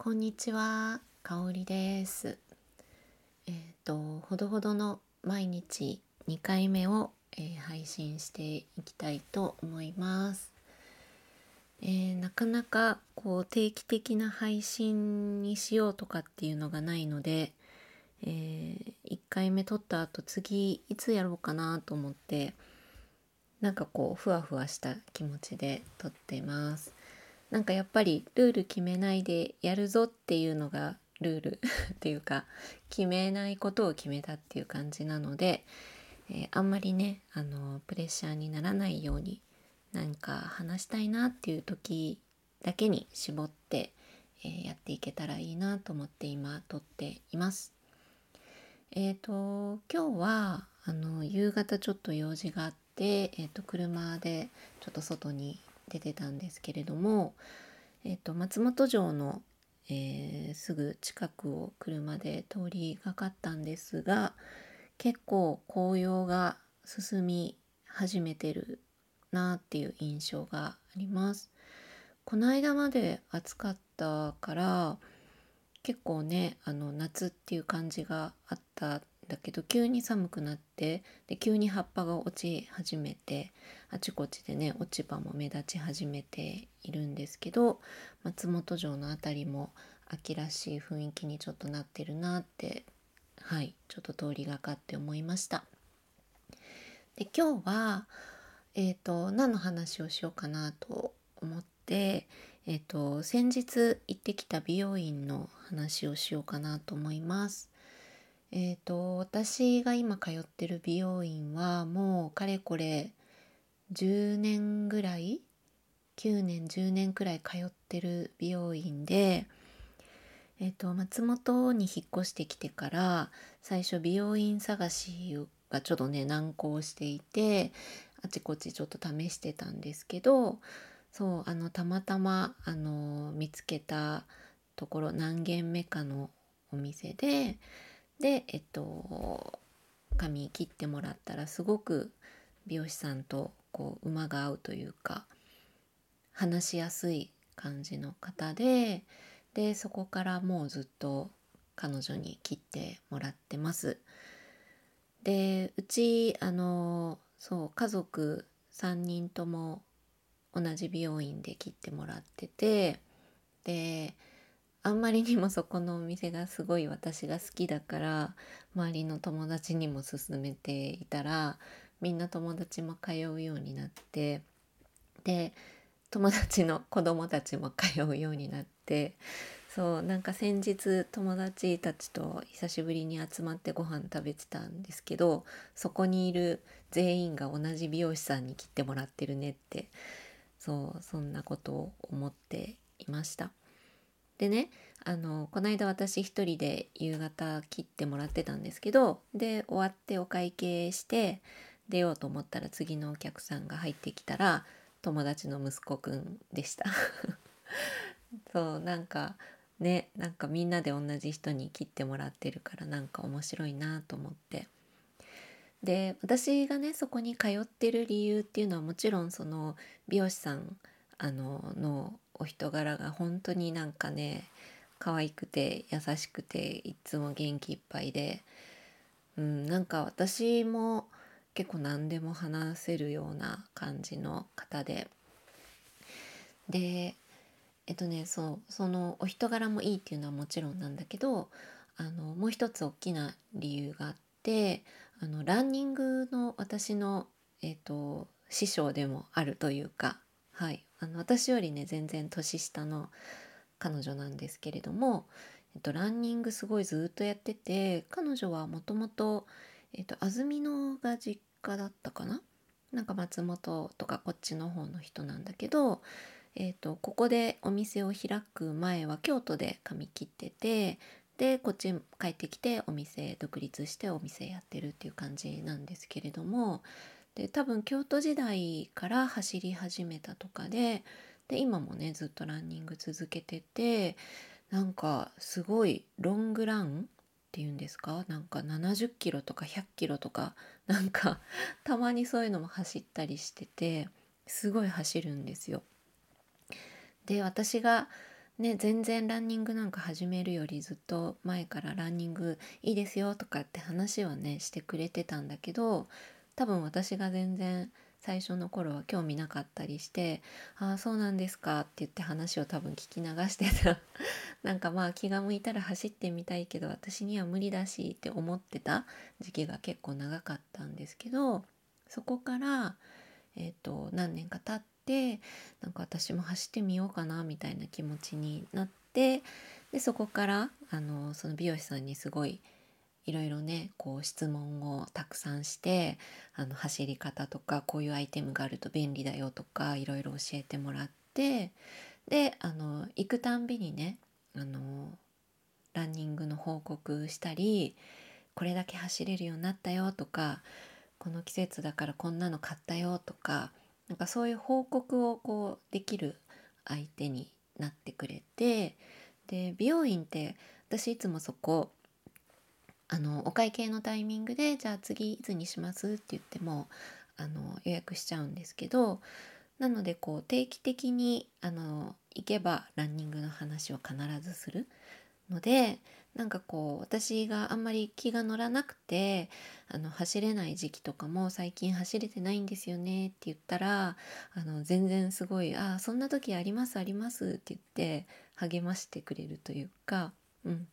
こんにちは、かおりです。えっ、と、ほどほどの毎日2回目を、えー配信していきたいと思います。えーなかなかこう定期的な配信にしようとかっていうのがないので、え1回目撮った後次いつやろうかなと思ってなんかこうふわふわした気持ちで撮ってます。なんかやっぱりルール決めないでやるぞっていうのがルール っていうか決めないことを決めたっていう感じなので、えーあんまりねあのプレッシャーにならないようになんか話したいなっていう時だけに絞って、えーやっていけたらいいなと思って今撮っています。えー、と今日はあの夕方ちょっと用事があって、えー、と車でちょっと外に出てたんですけれども、えー、と松本城の、えーすぐ近くを車で通りがかったんですが結構紅葉が進み始めてるなっていう印象があります。この間まで暑かったから結構ねあの夏っていう感じがあっただけど急に寒くなってで急に葉っぱが落ち始めてあちこちでね落ち葉も目立ち始めているんですけど松本城の辺りも秋らしい雰囲気にちょっとなってるなってはいちょっと通りがかって思いました。で今日はえー、と何の話をしようかなと思って、えー、と先日行ってきた美容院の話をしようかなと思います。えー、と私が今通ってる美容院はもうかれこれ10年ぐらい9年10年くらい通ってる美容院で、えー、と松本に引っ越してきてから最初美容院探しがちょっとね難航していてあちこちちょっと試してたんですけどそうあのたまたまあの見つけたところ何軒目かのお店ででえっと髪切ってもらったらすごく美容師さんとこう馬が合うというか話しやすい感じの方ででそこからもうずっと彼女に切ってもらってます。でうちあのそう家族3人とも同じ美容院で切ってもらっててであんまりにもそこのお店がすごい私が好きだから周りの友達にも勧めていたらみんな友達も通うようになってで友達の子供たちも通うようになってそうなんか先日友達たちと久しぶりに集まってご飯食べてたんですけどそこにいる全員が同じ美容師さんに切ってもらってるねってそうそんなことを思っていました。でねあのこの間私一人で夕方切ってもらってたんですけどで終わってお会計して出ようと思ったら次のお客さんが入ってきたら友達の息子くんでした。そうなんかねなんかみんなで同じ人に切ってもらってるからなんか面白いなと思ってで私がねそこに通ってる理由っていうのはもちろんその美容師さんあののお人柄が本当になんかね可愛くて優しくていつも元気いっぱいで、うん、なんか私も結構何でも話せるような感じの方ででえっとねそうそのお人柄もいいっていうのはもちろんなんだけどあのもう一つ大きな理由があってあのランニングの私の、えっと、師匠でもあるというか、はい、あの私よりね全然年下の彼女なんですけれども、えっと、ランニングすごいずっとやってて彼女はもともと安曇野が実家だったかな？なんか松本とかこっちの方の人なんだけど、えー、とここでお店を開く前は京都で髪切っててでこっち帰ってきてお店独立してお店やってるっていう感じなんですけれどもで多分京都時代から走り始めたとかでで今もねずっとランニング続けててなんかすごいロングランっていうんですか？なんか70キロとか100キロとか なんかたまにそういうのも走ったりしててすごい走るんですよ。で私がね、全然ランニングなんか始めるよりずっと前からランニングいいですよとかって話はねしてくれてたんだけど多分私が全然最初の頃は興味なかったりして「ああそうなんですか」って言って話を多分聞き流してた。なんかまあ気が向いたら走ってみたいけど私には無理だしって思ってた時期が結構長かったんですけどそこから、えーと、何年か経ってなんか私も走ってみようかなみたいな気持ちになってでそこからあのその美容師さんにすごいいろいろねこう質問をたくさんしてあの走り方とかこういうアイテムがあると便利だよとかいろいろ教えてもらってであの行くたんびにねあのランニングの報告したりこれだけ走れるようになったよとかこの季節だからこんなの買ったよとかなんかそういう報告をこうできる相手になってくれてで美容院って私いつもそこあのお会計のタイミングでじゃあ次いつにしますって言ってもあの予約しちゃうんですけどなのでこう定期的にあの行けばランニングの話を必ずする。のでなんかこう私があんまり気が乗らなくてあの走れない時期とかも最近走れてないんですよねって言ったらあの全然すごい「ああそんな時ありますあります」って言って励ましてくれるというか、うん、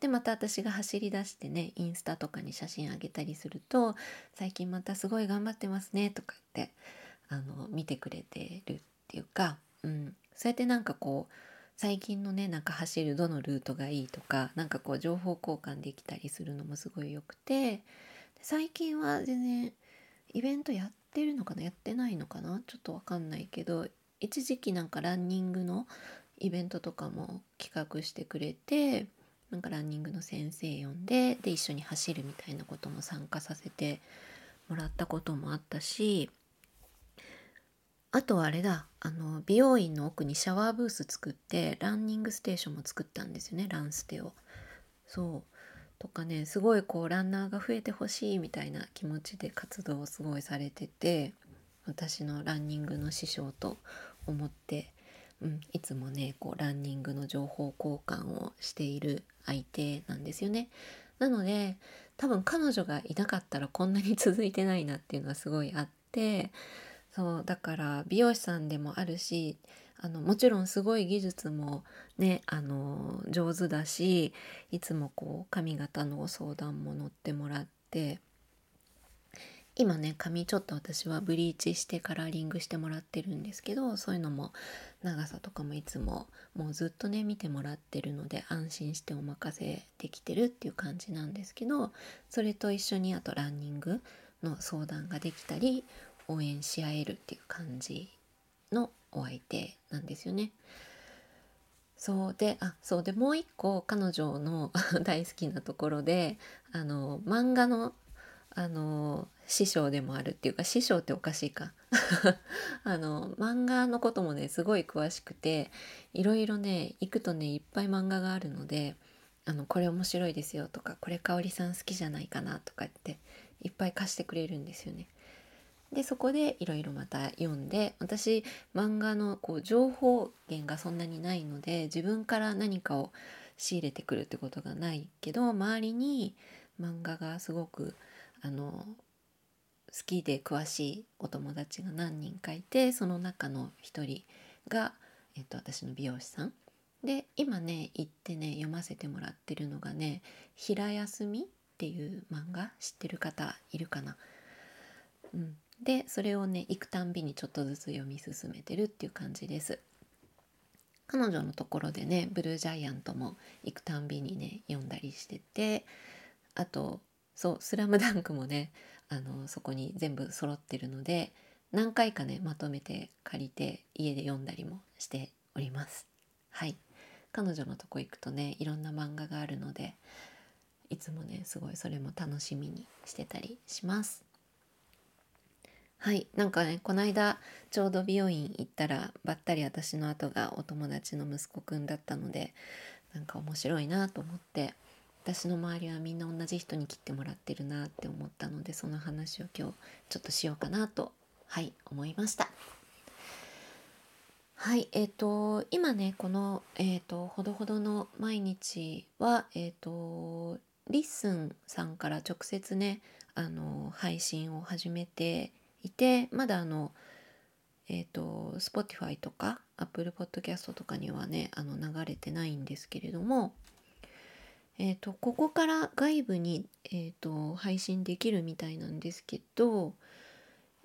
でまた私が走り出してねインスタとかに写真あげたりすると「最近またすごい頑張ってますね」とか言ってあの見てくれてるっていうか、うん、そうやってなんかこう最近のねなんか走るどのルートがいいとかなんかこう情報交換できたりするのもすごいよくて最近は全然イベントやってるのかなやってないのかなちょっとわかんないけど一時期なんかランニングのイベントとかも企画してくれてなんかランニングの先生呼んでで一緒に走るみたいなことも参加させてもらったこともあったしあとはあれだあの美容院の奥にシャワーブース作ってランニングステーションも作ったんですよねランステを。そうとかねすごいこうランナーが増えてほしいみたいな気持ちで活動をすごいされてて私のランニングの師匠と思って、うん、いつもねこうランニングの情報交換をしている相手なんですよね。なので多分彼女がいなかったらこんなに 続いてないなっていうのはすごいあってそうだから美容師さんでもあるしあのもちろんすごい技術もねあの上手だしいつもこう髪型の相談も乗ってもらって今ね髪ちょっと私はブリーチしてカラーリングしてもらってるんですけどそういうのも長さとかもいつももうずっとね見てもらってるので安心してお任せできてるっていう感じなんですけどそれと一緒にあとランニングの相談ができたり応援し合えるっていう感じのお相手なんですよね。そうであそうでもう一個彼女の 大好きなところであの漫画のあの師匠でもあるっていうか師匠っておかしいか あの漫画のこともねすごい詳しくていろいろね行くとねいっぱい漫画があるのであのこれ面白いですよとかこれ香織さん好きじゃないかなとかっていっぱい貸してくれるんですよね。でそこでいろいろまた読んで私漫画のこう情報源がそんなにないので自分から何かを仕入れてくるってことがないけど周りに漫画がすごくあの好きで詳しいお友達が何人かいてその中の一人が、えっと、私の美容師さん。で今ね行ってね読ませてもらってるのがね「平休み」っていう漫画知ってる方いるかな？うん、でそれをね行くたんびにちょっとずつ読み進めてるっていう感じです。彼女のところでねブルージャイアントも行くたんびにね読んだりしててあとそう「スラムダンクもねあのそこに全部揃ってるので何回かねまとめて借りて家で読んだりもしております。はい彼女のとこ行くとねいろんな漫画があるのでいつもねすごいそれも楽しみにしてたりします。はいなんかねこの間ちょうど美容院行ったらばったり私の後がお友達の息子くんだったのでなんか面白いなと思って私の周りはみんな同じ人に切ってもらってるなって思ったのでその話を今日ちょっとしようかなとはい思いました。はいえっ、と今ねこのえっ、とほどほどの毎日はえっ、と LISTEN さんから直接ねあの配信を始めていてまだあのえっ、と Spotify とか Apple Podcast とかにはねあの流れてないんですけれどもえーと、ここから外部に、えーと配信できるみたいなんですけど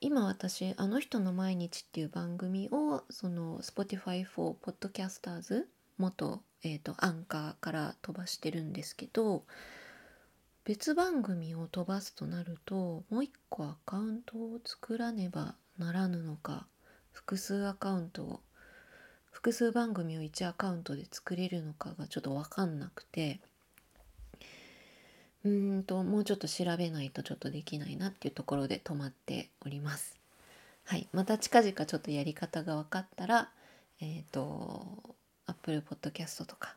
今私「あの人の毎日」っていう番組をその Spotify for Podcasters 元、えーと、アンカーから飛ばしてるんですけど別番組を飛ばすとなるともう一個アカウントを作らねばならぬのか複数アカウントを複数番組を1アカウントで作れるのかがちょっと分かんなくてうんともうちょっと調べないとちょっとできないなっていうところで止まっております。はい、また近々ちょっとやり方が分かったら、えっ、ー、と Apple Podcast とか、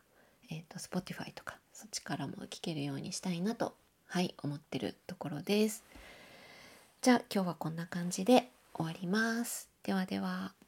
えっ、ー、と Spotify とかそっちからも聞けるようにしたいなとはい思ってるところです。じゃあ今日はこんな感じで終わります。ではでは。